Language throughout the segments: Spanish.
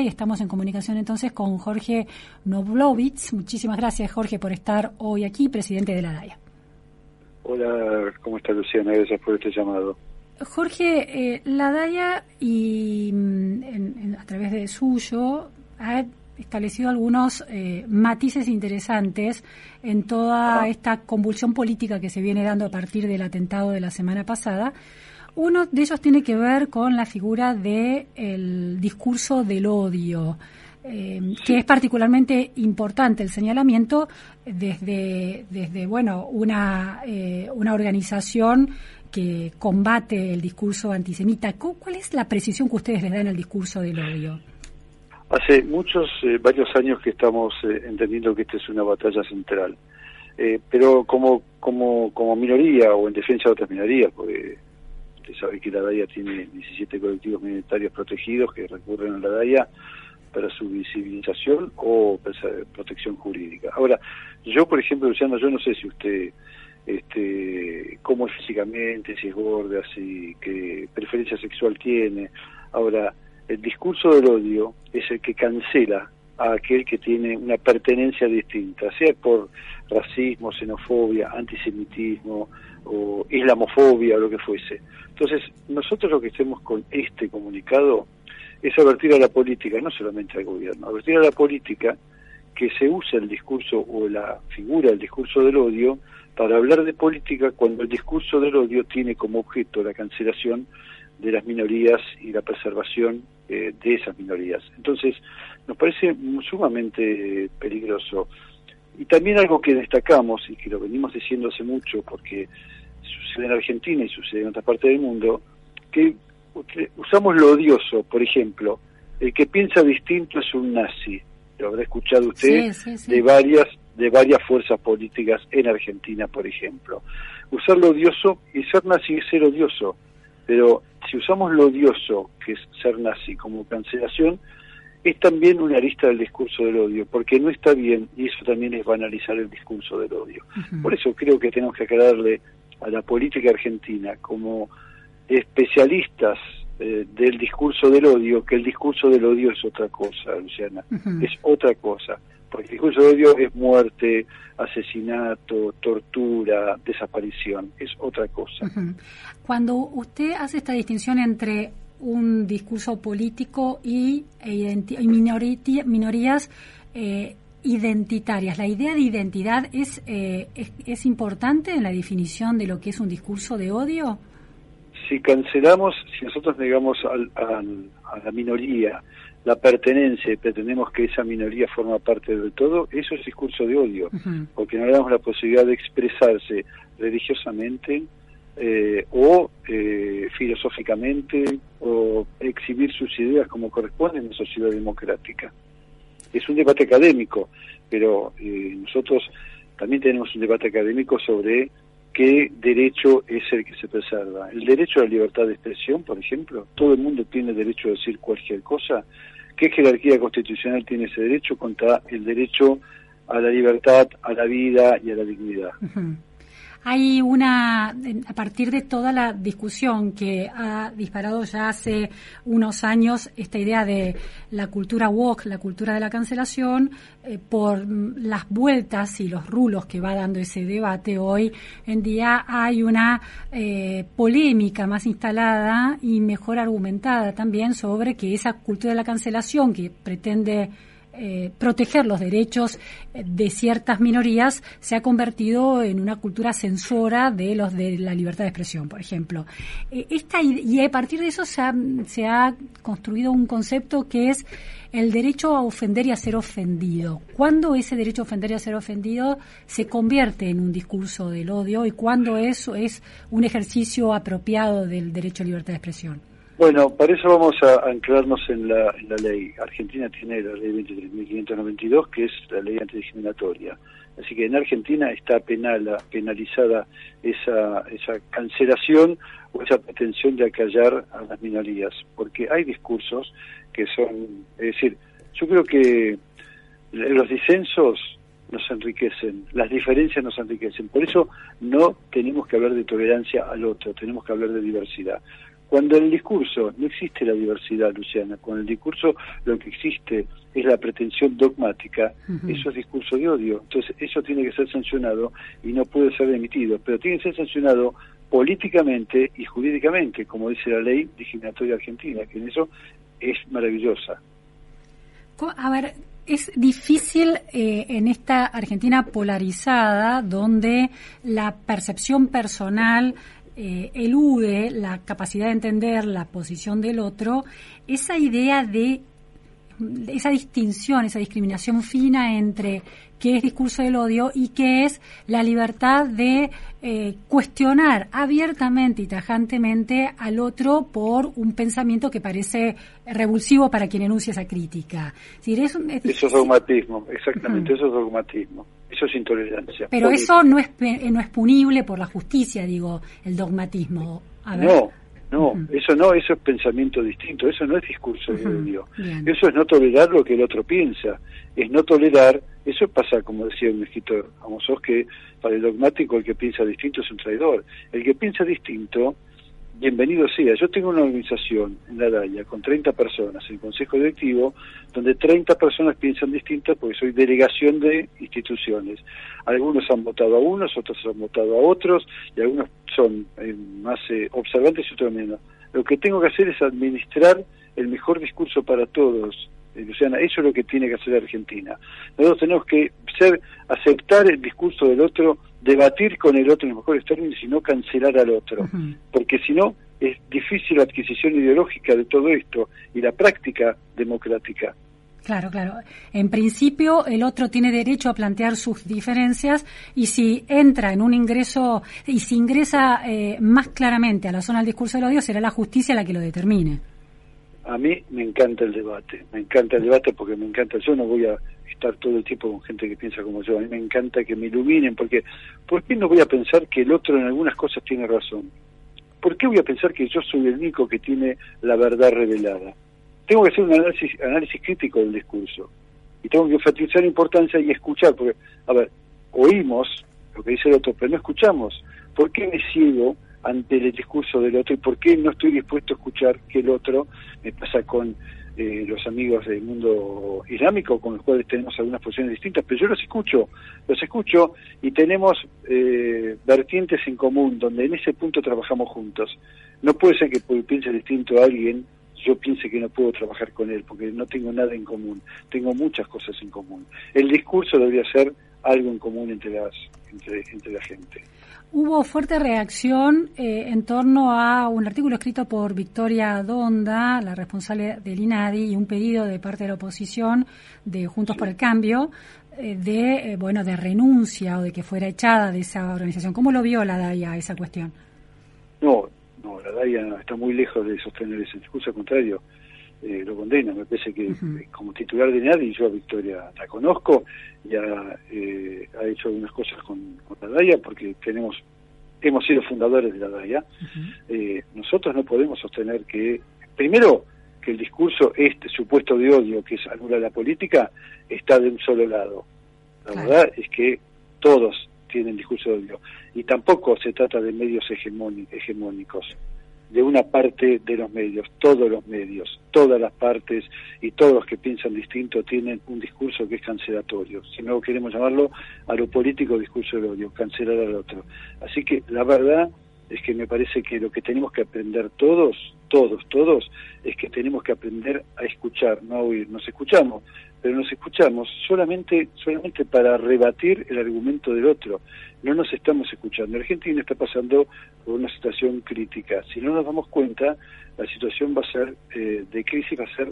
y estamos en comunicación entonces con Jorge Noblovitz. Muchísimas gracias, Jorge, por estar hoy aquí, presidente de la DAIA. Hola, ¿cómo está Luciana? Gracias por este llamado. Jorge, eh, la DAIA y mm, a través de suyo ha establecido algunos eh, matices interesantes en toda esta convulsión política que se viene dando a partir del atentado de la semana pasada uno de ellos tiene que ver con la figura del el discurso del odio. Eh, que es particularmente importante el señalamiento desde, desde bueno, una, eh, una organización que combate el discurso antisemita. ¿Cuál es la precisión que ustedes le dan al discurso del odio? Hace muchos, eh, varios años que estamos entendiendo que esta es una batalla central, pero como, como, como minoría o en defensa de otras minorías, porque Usted sabe que la DAIA tiene 17 colectivos minoritarios protegidos que recurren a la DAIA para su visibilización o protección jurídica. Ahora, yo, por ejemplo, Luciano, yo no sé si usted, este, cómo es físicamente, si es gorda, si qué preferencia sexual tiene. Ahora, el discurso del odio es el que cancela a aquel que tiene una pertenencia distinta, sea por racismo, xenofobia, antisemitismo o islamofobia o lo que fuese. Entonces, nosotros lo que hacemos con este comunicado es advertir a la política, no solamente al gobierno, advertir a la política que se use el discurso o la figura del discurso del odio para hablar de política cuando el discurso del odio tiene como objeto la cancelación de las minorías y la preservación eh, de esas minorías. Entonces, nos parece sumamente peligroso. Y también algo que destacamos y que lo venimos diciendo hace mucho porque sucede en Argentina y sucede en otras partes del mundo, que usamos lo odioso, por ejemplo, el que piensa distinto es un nazi, lo habrá escuchado usted de varias de varias fuerzas políticas en Argentina, por ejemplo. Usar lo odioso y ser nazi es ser odioso, pero si usamos lo odioso, que es ser nazi, como cancelación, es también una arista del discurso del odio, porque no está bien, y eso también es banalizar el discurso del odio. Por eso creo que tenemos que aclararle a la política argentina como especialistas eh, del discurso del odio, que el discurso del odio es otra cosa, Luciana, es otra cosa, porque el discurso del odio es muerte, asesinato, tortura, desaparición, es otra cosa. Cuando usted hace esta distinción entre un discurso político y, e minorías eh, identitarias. ¿La idea de identidad eh, es, es, importante en la definición de lo que es un discurso de odio? Si cancelamos, si nosotros negamos al, a la minoría la pertenencia y pretendemos que esa minoría forma parte del todo, eso es discurso de odio, porque no le damos la posibilidad de expresarse religiosamente, eh, o eh, filosóficamente exhibir sus ideas como corresponde en una sociedad democrática. Es un debate académico, pero eh, nosotros también tenemos un debate académico sobre qué derecho es el que se preserva. El derecho a la libertad de expresión, por ejemplo, todo el mundo tiene derecho a decir cualquier cosa. ¿Qué jerarquía constitucional tiene ese derecho contra el derecho a la libertad, a la vida y a la dignidad? Hay una, a partir de toda la discusión que ha disparado ya hace unos años esta idea de la cultura woke, la cultura de la cancelación, eh, por las vueltas y los rulos que va dando ese debate hoy en día hay una eh, polémica más instalada y mejor argumentada también sobre que esa cultura de la cancelación que pretende eh, proteger los derechos eh, de ciertas minorías se ha convertido en una cultura censora de los de la libertad de expresión, por ejemplo. Eh, esta, y a partir de eso se ha, se ha construido un concepto que es el derecho a ofender y a ser ofendido. ¿Cuándo ese derecho a ofender y a ser ofendido se convierte en un discurso del odio y cuándo eso es un ejercicio apropiado del derecho a libertad de expresión? Bueno, para eso vamos a anclarnos en la, ley. Argentina tiene la ley 23.592, que es la ley antidiscriminatoria. Así que en Argentina está penal, penalizada esa, esa cancelación o esa pretensión de acallar a las minorías, porque hay discursos que son, es decir, yo creo que los disensos nos enriquecen, las diferencias nos enriquecen. Por eso no tenemos que hablar de tolerancia al otro, tenemos que hablar de diversidad Cuando en el discurso no existe la diversidad, Luciana, con el discurso lo que existe es la pretensión dogmática, eso es discurso de odio. Entonces, eso tiene que ser sancionado y no puede ser emitido, pero tiene que ser sancionado políticamente y jurídicamente, como dice la ley discriminatoria argentina, que en eso es maravillosa. A ver, es difícil eh, en esta Argentina polarizada, donde la percepción personal eh, elude la capacidad de entender la posición del otro, esa idea de esa distinción, esa discriminación fina entre qué es discurso del odio y qué es la libertad de eh, cuestionar abiertamente y tajantemente al otro por un pensamiento que parece revulsivo para quien enuncia esa crítica. eso es dogmatismo, exactamente, eso es dogmatismo. Eso es intolerancia. Pero eso no es, no es punible por la justicia, digo, el dogmatismo. No, no, eso no, eso es pensamiento distinto, eso no es discurso de odio. Eso es no tolerar lo que el otro piensa, es no tolerar, eso pasa, como decía un escritor famoso, que para el dogmático el que piensa distinto es un traidor. El que piensa distinto bienvenido sea. Yo tengo una organización en la DAIA con 30 personas en el Consejo Directivo, donde 30 personas piensan distintas porque soy delegación de instituciones. Algunos han votado a unos, otros han votado a otros, y algunos son eh, más eh, observantes y otros menos. Lo que tengo que hacer es administrar el mejor discurso para todos, eh, Luciana, eso es lo que tiene que hacer Argentina. Nosotros tenemos que ser, aceptar el discurso del otro debatir con el otro en los mejores términos y no cancelar al otro, porque si no es difícil la adquisición ideológica de todo esto y la práctica democrática. Claro, claro. En principio, el otro tiene derecho a plantear sus diferencias y si entra en un ingreso y si ingresa eh, más claramente a la zona del discurso del odio, será la justicia la que lo determine. A mí me encanta el debate, me encanta el debate porque me encanta. Yo no voy a estar todo el tiempo con gente que piensa como yo. A mí me encanta que me iluminen, porque ¿por qué no voy a pensar que el otro en algunas cosas tiene razón? ¿Por qué voy a pensar que yo soy el único que tiene la verdad revelada? Tengo que hacer un análisis, análisis crítico del discurso y tengo que enfatizar importancia y escuchar, porque, a ver, oímos lo que dice el otro, pero no escuchamos. ¿Por qué me ciego ante el discurso del otro y por qué no estoy dispuesto a escuchar que el otro me pasa con eh, los amigos del mundo islámico con los cuales tenemos algunas posiciones distintas, pero yo los escucho, los escucho y tenemos eh, vertientes en común donde en ese punto trabajamos juntos. No puede ser que piense distinto a alguien, yo piense que no puedo trabajar con él, porque no tengo nada en común, tengo muchas cosas en común. El discurso debería ser algo en común entre, las, entre, entre la gente. Hubo fuerte reacción eh, en torno a un artículo escrito por Victoria Donda, la responsable del INADI, y un pedido de parte de la oposición de Juntos por el Cambio eh, de eh, bueno de renuncia o de que fuera echada de esa organización. ¿Cómo lo vio la DAIA esa cuestión? No, no, la DAIA está muy lejos de sostener ese discurso, al contrario, lo condena. Me parece que como titular de INADI, yo a Victoria la conozco ya ha hecho algunas cosas con, la DAIA porque tenemos hemos sido fundadores de la DAIA. Eh, nosotros no podemos sostener que, primero, que el discurso, este supuesto de odio que es anula la política, está de un solo lado. La verdad es que todos tienen discurso de odio. Y tampoco se trata de medios hegemónicos de una parte de los medios, todos los medios, todas las partes y todos los que piensan distinto tienen un discurso que es cancelatorio. Si no queremos llamarlo a lo político discurso del odio, cancelar al otro. Así que la verdad es que me parece que lo que tenemos que aprender todos, todos, todos, es que tenemos que aprender a escuchar, no a oír. Nos escuchamos, pero nos escuchamos solamente, solamente para rebatir el argumento del otro. No nos estamos escuchando. Argentina está pasando por una situación crítica. Si no nos damos cuenta, la situación va a ser eh, de crisis, va a ser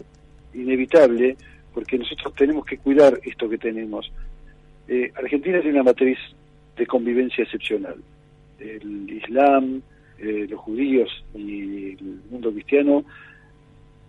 inevitable, porque nosotros tenemos que cuidar esto que tenemos. Eh, Argentina tiene una matriz de convivencia excepcional. El Islam, eh, los judíos y el mundo cristiano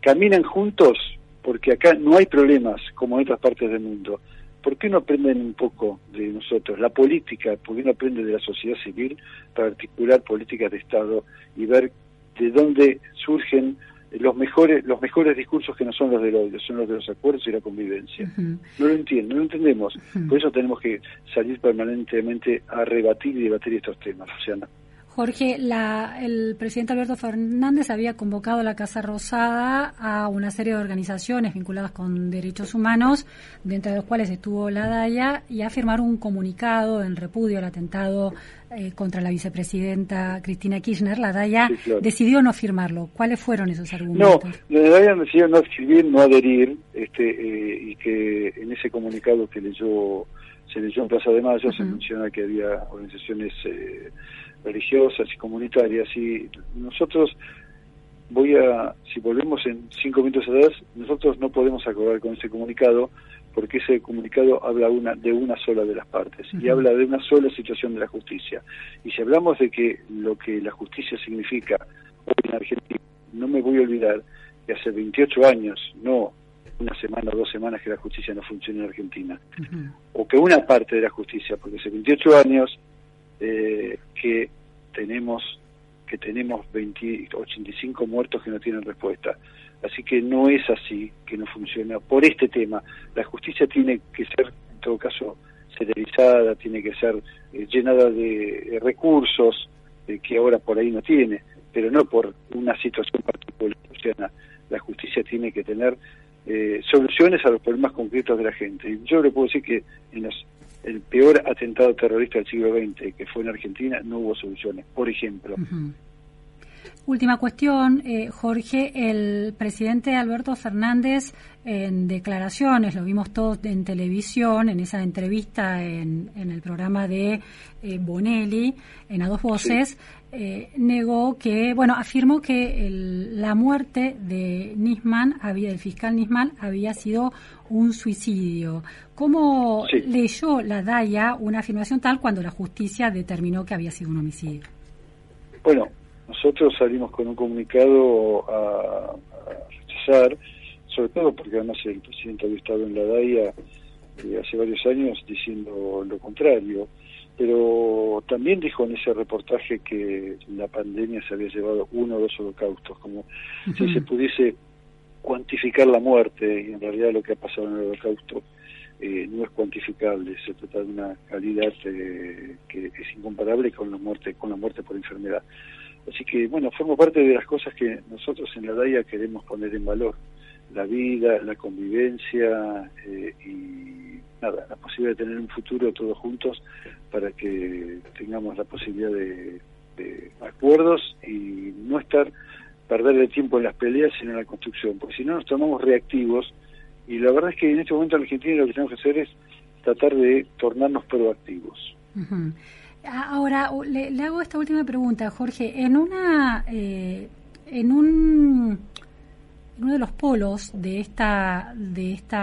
caminan juntos porque acá no hay problemas como en otras partes del mundo. ¿Por qué no aprenden un poco de nosotros? La política, ¿por qué no aprenden de la sociedad civil para articular políticas de Estado y ver de dónde surgen los mejores los mejores discursos que no son los del odio, son los de los acuerdos y la convivencia. No lo entiendo, no lo entendemos. Por eso tenemos que salir permanentemente a rebatir y debatir estos temas, Luciana. Jorge, la, el presidente Alberto Fernández había convocado a la Casa Rosada a una serie de organizaciones vinculadas con derechos humanos, dentro de los cuales estuvo la DAIA, y a firmar un comunicado en repudio al atentado eh, contra la vicepresidenta Cristina Kirchner. La DAIA decidió no firmarlo. ¿Cuáles fueron esos argumentos? No, la DAIA decidió no escribir, no adherir, este, eh, y que en ese comunicado que leyó se leyó en Plaza de Mayo, se menciona que había organizaciones eh, religiosas y comunitarias y nosotros voy a, si volvemos en cinco minutos atrás, nosotros no podemos acordar con ese comunicado porque ese comunicado habla una, de una sola de las partes y habla de una sola situación de la justicia. Y si hablamos de que lo que la justicia significa hoy en Argentina, no me voy a olvidar que hace 28 años, no una semana o dos semanas que la justicia no funciona en Argentina, o que una parte de la justicia, porque hace 28 años eh, que tenemos que tenemos 20, 85 muertos que no tienen respuesta. Así que no es así que no funciona. Por este tema, la justicia tiene que ser, en todo caso, celerizada, tiene que ser eh, llenada de recursos eh, que ahora por ahí no tiene, pero no por una situación particular. La justicia tiene que tener eh, soluciones a los problemas concretos de la gente. Yo le puedo decir que en los el peor atentado terrorista del siglo XX, que fue en Argentina, no hubo soluciones, por ejemplo. Última cuestión, eh, Jorge. El presidente Alberto Fernández, en declaraciones, lo vimos todos en televisión, en esa entrevista en, el programa de eh, Bonelli, en A Dos Voces, eh, negó que, bueno, afirmó que la muerte de Nisman, había, del fiscal Nisman, había sido un suicidio. ¿Cómo leyó la DAIA una afirmación tal cuando la justicia determinó que había sido un homicidio? Bueno, nosotros salimos con un comunicado a, rechazar, sobre todo porque además el presidente había estado en la DAIA eh, hace varios años diciendo lo contrario pero también dijo en ese reportaje que la pandemia se había llevado uno o dos holocaustos, como si se pudiese cuantificar la muerte, y en realidad lo que ha pasado en el holocausto eh, no es cuantificable, se trata de una calidad eh, que es incomparable con la muerte, con la muerte por enfermedad. Así que, bueno, forma parte de las cosas que nosotros en la DAIA queremos poner en valor, la vida, la convivencia eh, y nada, la posibilidad de tener un futuro todos juntos para que tengamos la posibilidad de, acuerdos y no estar perder el tiempo en las peleas sino en la construcción, porque si no nos tomamos reactivos. Y la verdad es que en este momento en Argentina lo que tenemos que hacer es tratar de tornarnos proactivos. Ahora, le, hago esta última pregunta, Jorge. En una, eh, en un uno de los polos de esta de este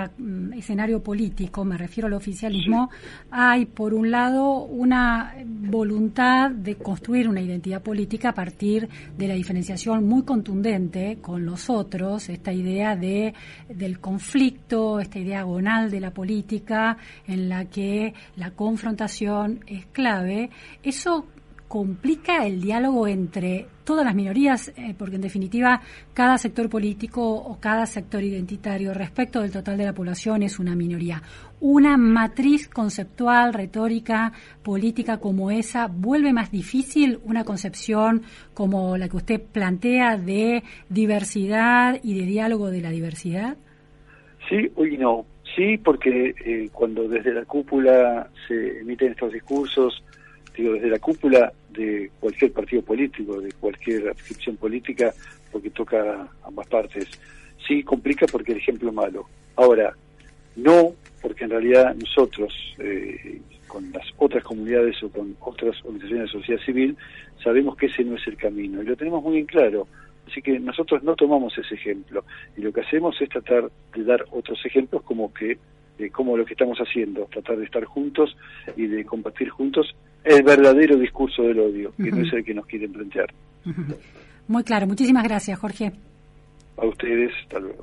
escenario político, me refiero al oficialismo, hay por un lado una voluntad de construir una identidad política a partir de la diferenciación muy contundente con los otros, esta idea de del conflicto, esta idea agonal de la política en la que la confrontación es clave. Eso complica el diálogo entre todas las minorías, eh, porque en definitiva cada sector político o cada sector identitario respecto del total de la población es una minoría. Una matriz conceptual, retórica, política como esa, ¿vuelve más difícil una concepción como la que usted plantea de diversidad y de diálogo de la diversidad? Sí, hoy no. Sí, porque eh, cuando desde la cúpula se emiten estos discursos, digo, desde la cúpula de cualquier partido político, de cualquier adscripción política, porque toca ambas partes. Sí, complica porque el ejemplo es malo. Ahora, no porque en realidad nosotros, eh, con las otras comunidades o con otras organizaciones de sociedad civil, sabemos que ese no es el camino y lo tenemos muy en claro. Así que nosotros no tomamos ese ejemplo y lo que hacemos es tratar de dar otros ejemplos como que como lo que estamos haciendo, tratar de estar juntos y de compartir juntos el verdadero discurso del odio, que no es el que nos quieren plantear. Muy claro, muchísimas gracias, Jorge. A ustedes, hasta luego.